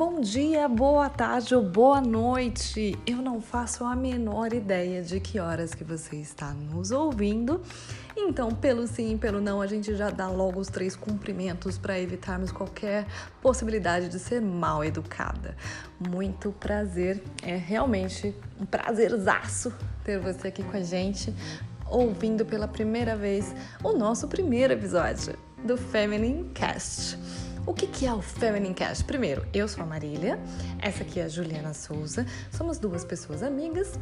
Bom dia, boa tarde ou boa noite. Eu não faço a menor ideia de que horas que você está nos ouvindo. Então, pelo sim, pelo não, a gente já dá logo os três cumprimentos para evitarmos qualquer possibilidade de ser mal educada. Muito prazer, é realmente um prazerzaço ter você aqui com a gente, ouvindo pela primeira vez o nosso primeiro episódio do Feminine Cast. O que, é o Feminine Cast? Primeiro, eu sou a Marília, essa aqui é a Juliana Souza, somos duas pessoas amigas,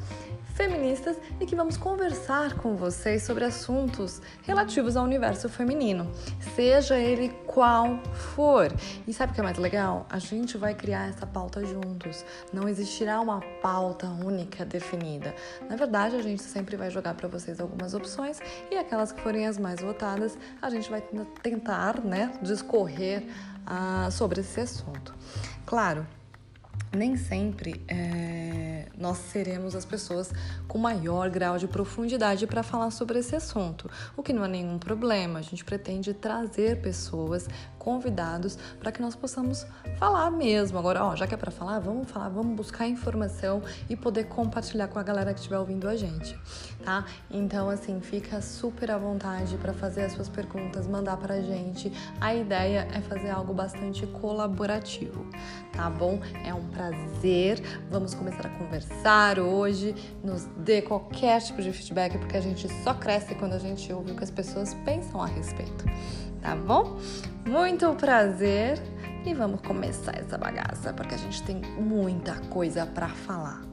feministas e que vamos conversar com vocês sobre assuntos relativos ao universo feminino, seja ele qual for. E sabe o que é mais legal? A gente vai criar essa pauta juntos, não existirá uma pauta única definida. Na verdade, a gente sempre vai jogar para vocês algumas opções e aquelas que forem as mais votadas, a gente vai tentar, né, discorrer sobre esse assunto. Claro, nem sempre é, nós seremos as pessoas com maior grau de profundidade para falar sobre esse assunto, o que não é nenhum problema. A gente pretende trazer pessoas, convidados, para que nós possamos falar mesmo. Agora, ó, já que é para falar, vamos falar, vamos buscar informação e poder compartilhar com a galera que estiver ouvindo a gente, tá? Então, assim, fica super à vontade para fazer as suas perguntas, mandar para a gente. A ideia é fazer algo bastante colaborativo, tá bom? É um prazer. Vamos começar a conversar hoje. Nos dê qualquer tipo de feedback, porque a gente só cresce quando a gente ouve o que as pessoas pensam a respeito. Tá bom? Muito prazer e vamos começar essa bagaça, porque a gente tem muita coisa para falar.